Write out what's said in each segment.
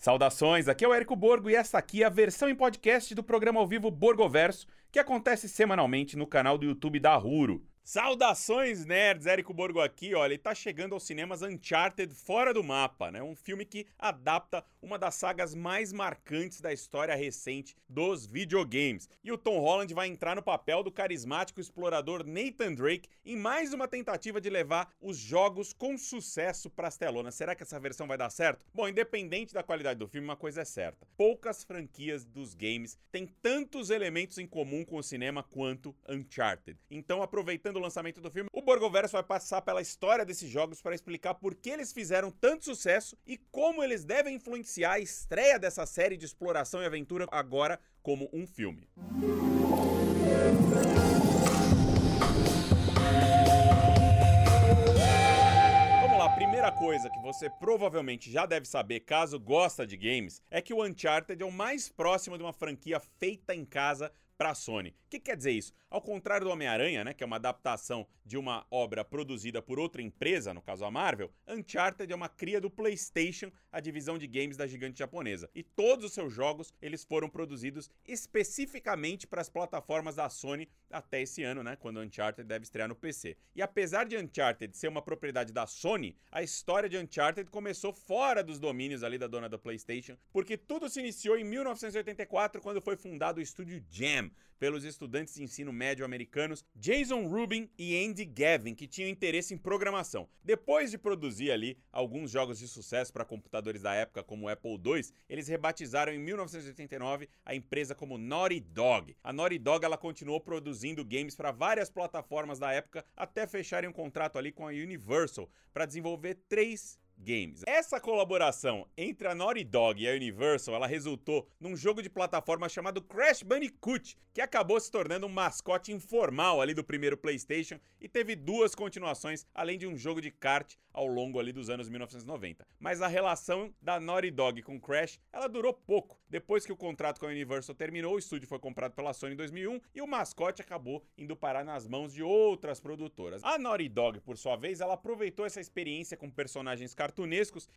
Saudações, aqui é o Érico Borgo e essa aqui é a versão em podcast do programa ao vivo Borgoverso, que acontece semanalmente no canal do YouTube da Ruro. Saudações, nerds! Érico Borgo aqui, olha, e tá chegando aos cinemas Uncharted Fora do Mapa, né? Um filme que adapta uma das sagas mais marcantes da história recente dos videogames. E o Tom Holland vai entrar no papel do carismático explorador Nathan Drake em mais uma tentativa de levar os jogos com sucesso pras telonas. Será que essa versão vai dar certo? Bom, independente da qualidade do filme, uma coisa é certa. Poucas franquias dos games têm tantos elementos em comum com o cinema quanto Uncharted. Então, aproveitando o lançamento do filme, o Borgoverso vai passar pela história desses jogos para explicar por que eles fizeram tanto sucesso e como eles devem influenciar a estreia dessa série de exploração e aventura agora como um filme. Primeira coisa que você provavelmente já deve saber caso gosta de games é que o Uncharted é o mais próximo de uma franquia feita em casa para a Sony. O que quer dizer isso? Ao contrário do Homem-Aranha, né, que é uma adaptação de uma obra produzida por outra empresa, no caso a Marvel, Uncharted é uma cria do PlayStation, a divisão de games da gigante japonesa. E todos os seus jogos, eles foram produzidos especificamente para as plataformas da Sony até esse ano, né, quando Uncharted deve estrear no PC. E apesar de Uncharted ser uma propriedade da Sony, a história de Uncharted começou fora dos domínios ali da dona do PlayStation, porque tudo se iniciou em 1984, quando foi fundado o estúdio Jam, pelos estudantes de ensino médio americanos Jason Rubin e Andy Gavin, que tinham interesse em programação. Depois de produzir ali alguns jogos de sucesso para computadores da época, como o Apple II, eles rebatizaram em 1989 a empresa como Naughty Dog. A Naughty Dog ela continuou produzindo games para várias plataformas da época até fecharem um contrato ali com a Universal para desenvolver três Games. Essa colaboração entre a Naughty Dog e a Universal, ela resultou num jogo de plataforma chamado Crash Bandicoot, que acabou se tornando um mascote informal ali do primeiro PlayStation e teve duas continuações, além de um jogo de kart ao longo ali dos anos 1990. Mas a relação da Naughty Dog com Crash, ela durou pouco. Depois que o contrato com a Universal terminou, o estúdio foi comprado pela Sony em 2001 e o mascote acabou indo parar nas mãos de outras produtoras. A Naughty Dog, por sua vez, ela aproveitou essa experiência com personagens cartunescos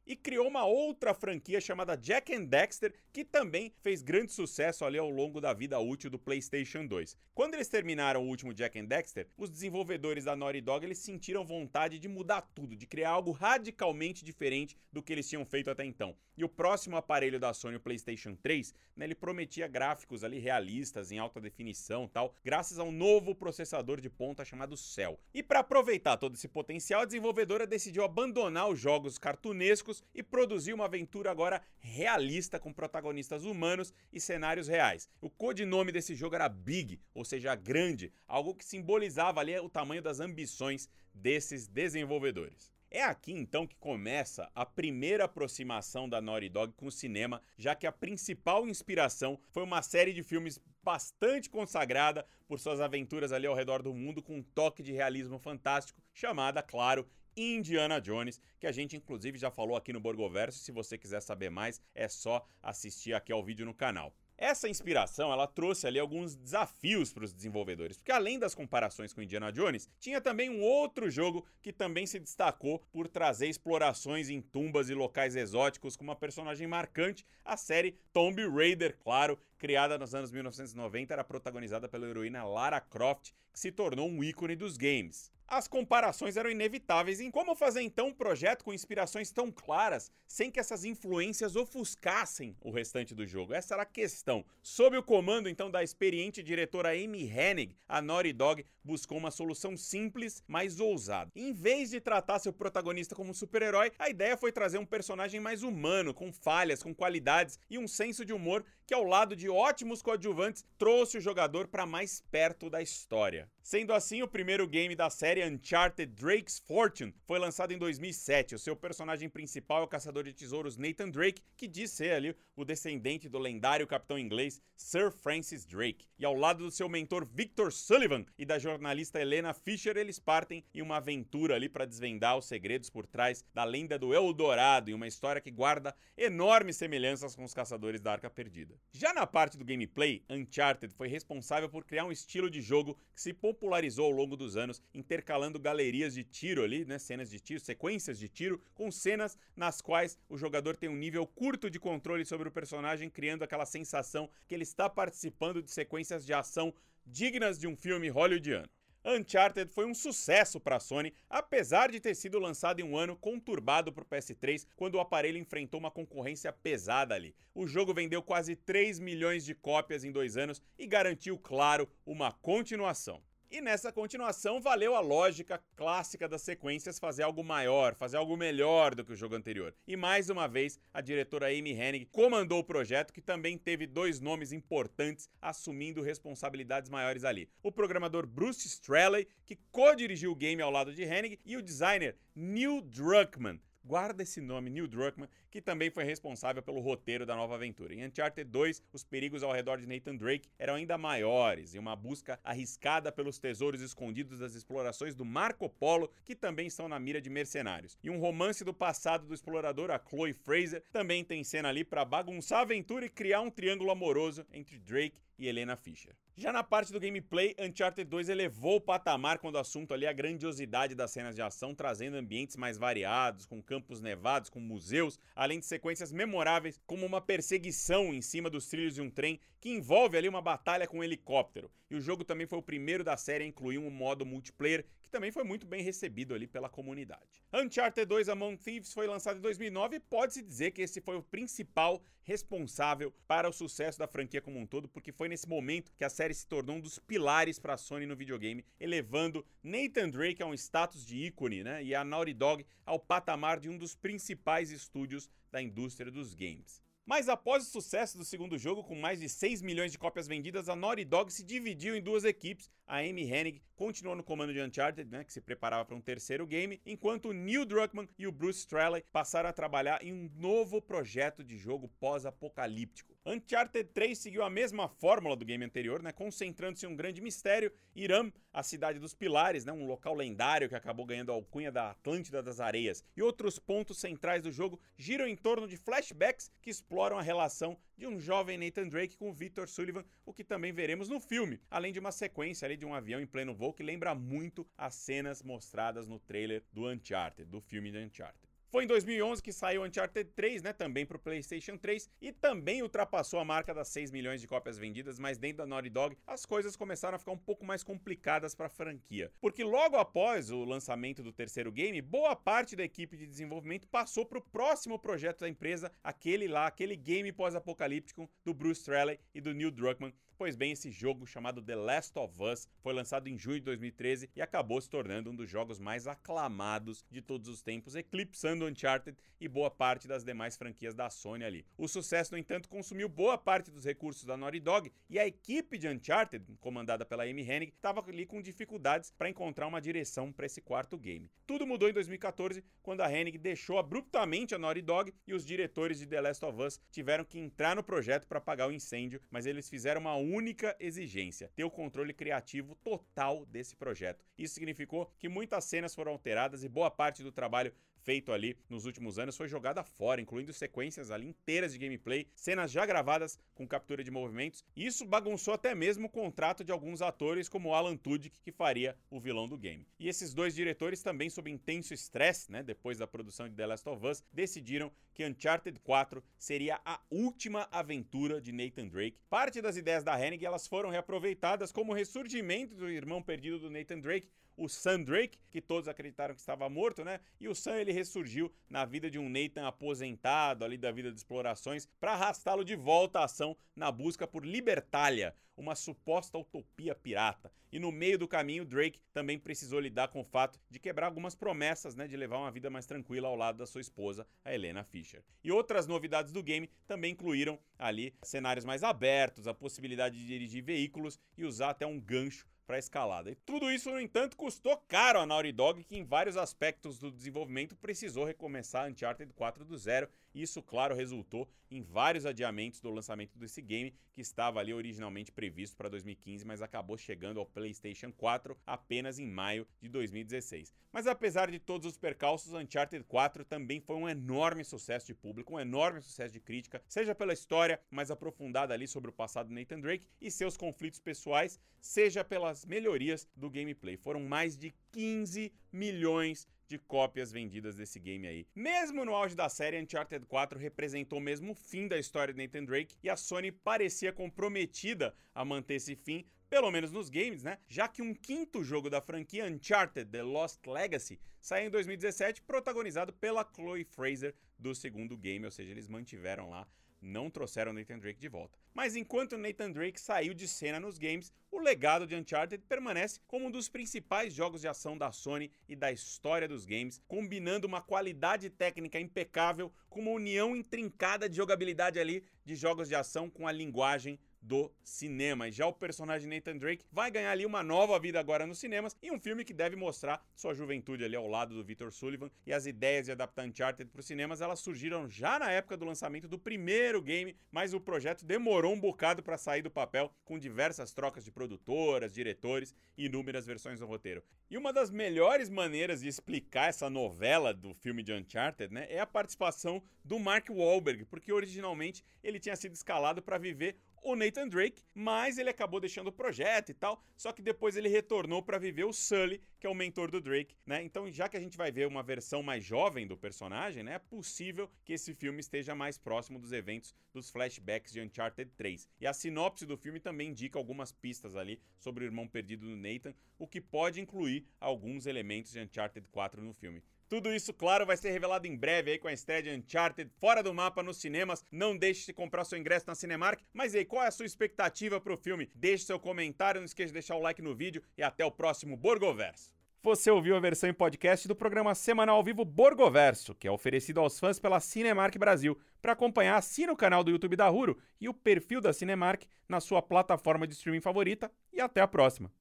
e criou uma outra franquia chamada Jack and Dexter, que também fez grande sucesso ali ao longo da vida útil do PlayStation 2. Quando eles terminaram o último Jack and Dexter, os desenvolvedores da Naughty Dog eles sentiram vontade de mudar tudo, de criar algo radicalmente diferente do que eles tinham feito até então. E o próximo aparelho da Sony, o PlayStation 3, né, ele prometia gráficos ali realistas em alta definição, tal, graças a um novo processador de ponta chamado Cell. E para aproveitar todo esse potencial, a desenvolvedora decidiu abandonar os jogos cartunescos e produzir uma aventura agora realista com protagonistas humanos e cenários reais. O codinome desse jogo era Big, ou seja, grande, algo que simbolizava ali o tamanho das ambições desses desenvolvedores. É aqui então que começa a primeira aproximação da Naughty Dog com o cinema, já que a principal inspiração foi uma série de filmes bastante consagrada por suas aventuras ali ao redor do mundo com um toque de realismo fantástico, chamada, claro, Indiana Jones, que a gente inclusive já falou aqui no Borgoverso. Se você quiser saber mais, é só assistir aqui ao vídeo no canal. Essa inspiração, ela trouxe ali alguns desafios para os desenvolvedores, porque além das comparações com Indiana Jones, tinha também um outro jogo que também se destacou por trazer explorações em tumbas e locais exóticos com uma personagem marcante, a série Tomb Raider, claro, criada nos anos 1990, era protagonizada pela heroína Lara Croft, que se tornou um ícone dos games. As comparações eram inevitáveis em como fazer então um projeto com inspirações tão claras, sem que essas influências ofuscassem o restante do jogo. Essa era a questão. Sob o comando então da experiente diretora Amy Hennig, a Naughty Dog buscou uma solução simples, mas ousada. Em vez de tratar seu protagonista como um super-herói, a ideia foi trazer um personagem mais humano, com falhas, com qualidades e um senso de humor que ao lado de ótimos coadjuvantes trouxe o jogador para mais perto da história. Sendo assim, o primeiro game da série Uncharted Drake's Fortune foi lançado em 2007. O seu personagem principal é o caçador de tesouros Nathan Drake, que diz ser ali o descendente do lendário capitão inglês Sir Francis Drake. E ao lado do seu mentor Victor Sullivan e da jornalista Helena Fisher, eles partem em uma aventura ali para desvendar os segredos por trás da lenda do Eldorado, em uma história que guarda enormes semelhanças com os caçadores da Arca Perdida. Já na parte do gameplay, Uncharted foi responsável por criar um estilo de jogo que se popularizou ao longo dos anos, intercalando intercalando galerias de tiro ali, né, cenas de tiro, sequências de tiro, com cenas nas quais o jogador tem um nível curto de controle sobre o personagem, criando aquela sensação que ele está participando de sequências de ação dignas de um filme hollywoodiano. Uncharted foi um sucesso para a Sony, apesar de ter sido lançado em um ano conturbado para o PS3, quando o aparelho enfrentou uma concorrência pesada ali. O jogo vendeu quase 3 milhões de cópias em dois anos e garantiu, claro, uma continuação. E nessa continuação valeu a lógica clássica das sequências fazer algo maior, fazer algo melhor do que o jogo anterior. E mais uma vez, a diretora Amy Hennig comandou o projeto, que também teve dois nomes importantes assumindo responsabilidades maiores ali. O programador Bruce Straley, que co-dirigiu o game ao lado de Hennig, e o designer Neil Druckmann, Guarda esse nome, Neil Druckmann, que também foi responsável pelo roteiro da nova aventura. Em Uncharted 2, os perigos ao redor de Nathan Drake eram ainda maiores, e uma busca arriscada pelos tesouros escondidos das explorações do Marco Polo, que também estão na mira de mercenários. E um romance do passado do explorador, a Chloe Fraser, também tem cena ali para bagunçar a aventura e criar um triângulo amoroso entre Drake e Helena Fisher. Já na parte do gameplay, Uncharted 2 elevou o patamar quando o assunto ali é a grandiosidade das cenas de ação, trazendo ambientes mais variados, com campos nevados, com museus, além de sequências memoráveis, como uma perseguição em cima dos trilhos de um trem, que envolve ali uma batalha com um helicóptero. E o jogo também foi o primeiro da série a incluir um modo multiplayer, também foi muito bem recebido ali pela comunidade. Uncharted 2 Among Thieves foi lançado em 2009 e pode-se dizer que esse foi o principal responsável para o sucesso da franquia como um todo, porque foi nesse momento que a série se tornou um dos pilares para a Sony no videogame, elevando Nathan Drake a um status de ícone, né? E a Naughty Dog ao patamar de um dos principais estúdios da indústria dos games. Mas após o sucesso do segundo jogo, com mais de 6 milhões de cópias vendidas, a Naughty Dog se dividiu em duas equipes. A Amy Hennig continuou no comando de Uncharted, né, que se preparava para um terceiro game, enquanto o Neil Druckmann e o Bruce Straley passaram a trabalhar em um novo projeto de jogo pós-apocalíptico. Uncharted 3 seguiu a mesma fórmula do game anterior, né, concentrando-se em um grande mistério, Irã, a cidade dos pilares, né, um local lendário que acabou ganhando a alcunha da Atlântida das Areias. E outros pontos centrais do jogo giram em torno de flashbacks que exploram a relação de um jovem Nathan Drake com Victor Sullivan, o que também veremos no filme, além de uma sequência ali de um avião em pleno voo que lembra muito as cenas mostradas no trailer do Uncharted, do filme de Uncharted. Foi em 2011 que saiu Uncharted 3, né, também para o PlayStation 3 e também ultrapassou a marca das 6 milhões de cópias vendidas, mas dentro da Naughty Dog as coisas começaram a ficar um pouco mais complicadas para a franquia, porque logo após o lançamento do terceiro game, boa parte da equipe de desenvolvimento passou para o próximo projeto da empresa, aquele lá, aquele game pós-apocalíptico do Bruce Straley e do Neil Druckmann, Pois bem, esse jogo chamado The Last of Us foi lançado em junho de 2013 e acabou se tornando um dos jogos mais aclamados de todos os tempos, eclipsando Uncharted e boa parte das demais franquias da Sony ali. O sucesso, no entanto, consumiu boa parte dos recursos da Naughty Dog e a equipe de Uncharted, comandada pela Amy Hennig, estava ali com dificuldades para encontrar uma direção para esse quarto game. Tudo mudou em 2014 quando a Hennig deixou abruptamente a Naughty Dog e os diretores de The Last of Us tiveram que entrar no projeto para apagar o incêndio, mas eles fizeram uma única exigência: ter o controle criativo total desse projeto. Isso significou que muitas cenas foram alteradas e boa parte do trabalho feito ali nos últimos anos foi jogada fora, incluindo sequências ali inteiras de gameplay, cenas já gravadas com captura de movimentos. Isso bagunçou até mesmo o contrato de alguns atores, como Alan Tudyk, que faria o vilão do game. E esses dois diretores também, sob intenso estresse, né, depois da produção de The Last of Us, decidiram que Uncharted 4 seria a última aventura de Nathan Drake. Parte das ideias da Hennig elas foram reaproveitadas como ressurgimento do irmão perdido do Nathan Drake, o Sam Drake, que todos acreditaram que estava morto, né? E o Sam ele ressurgiu na vida de um Nathan aposentado ali da vida de explorações para arrastá-lo de volta à ação na busca por Libertalia, uma suposta utopia pirata. E no meio do caminho, Drake também precisou lidar com o fato de quebrar algumas promessas, né, de levar uma vida mais tranquila ao lado da sua esposa, a Helena Fisher. E outras novidades do game também incluíram ali cenários mais abertos, a possibilidade de dirigir veículos e usar até um gancho para escalada. E tudo isso, no entanto, custou caro a Naughty Dog, que em vários aspectos do desenvolvimento precisou recomeçar Uncharted 4 do zero. E isso, claro, resultou em vários adiamentos do lançamento desse game, que estava ali originalmente previsto para 2015, mas acabou chegando ao PlayStation 4 apenas em maio de 2016. Mas apesar de todos os percalços, Uncharted 4 também foi um enorme sucesso de público, um enorme sucesso de crítica, seja pela história mais aprofundada ali sobre o passado de Nathan Drake e seus conflitos pessoais, seja pela as melhorias do gameplay. Foram mais de 15 milhões de cópias vendidas desse game aí. Mesmo no auge da série, Uncharted 4 representou mesmo o fim da história de Nathan Drake e a Sony parecia comprometida a manter esse fim, pelo menos nos games, né? Já que um quinto jogo da franquia Uncharted The Lost Legacy saiu em 2017, protagonizado pela Chloe Fraser do segundo game, ou seja, eles mantiveram lá não trouxeram Nathan Drake de volta. Mas enquanto Nathan Drake saiu de cena nos games, o legado de Uncharted permanece como um dos principais jogos de ação da Sony e da história dos games, combinando uma qualidade técnica impecável com uma união intrincada de jogabilidade ali de jogos de ação com a linguagem do cinema. E já o personagem Nathan Drake vai ganhar ali uma nova vida agora nos cinemas e um filme que deve mostrar sua juventude ali ao lado do Victor Sullivan e as ideias de adaptar Uncharted para os cinemas, elas surgiram já na época do lançamento do primeiro game, mas o projeto demorou um bocado para sair do papel com diversas trocas de produtoras, diretores e inúmeras versões do roteiro. E uma das melhores maneiras de explicar essa novela do filme de Uncharted, né, é a participação do Mark Wahlberg, porque originalmente ele tinha sido escalado para viver o Nathan Drake, mas ele acabou deixando o projeto e tal, só que depois ele retornou para viver o Sully, que é o mentor do Drake, né? Então, já que a gente vai ver uma versão mais jovem do personagem, né, é possível que esse filme esteja mais próximo dos eventos dos flashbacks de Uncharted 3. E a sinopse do filme também indica algumas pistas ali sobre o irmão perdido do Nathan, o que pode incluir alguns elementos de Uncharted 4 no filme. Tudo isso, claro, vai ser revelado em breve aí com a estreia de Uncharted fora do mapa nos cinemas. Não deixe de comprar seu ingresso na Cinemark. Mas aí, qual é a sua expectativa pro filme? Deixe seu comentário, não esqueça de deixar o like no vídeo e até o próximo Borgoverso. Você ouviu a versão em podcast do programa semanal ao vivo Borgoverso, que é oferecido aos fãs pela Cinemark Brasil. Para acompanhar, assine o canal do YouTube da Huro e o perfil da Cinemark na sua plataforma de streaming favorita. E até a próxima!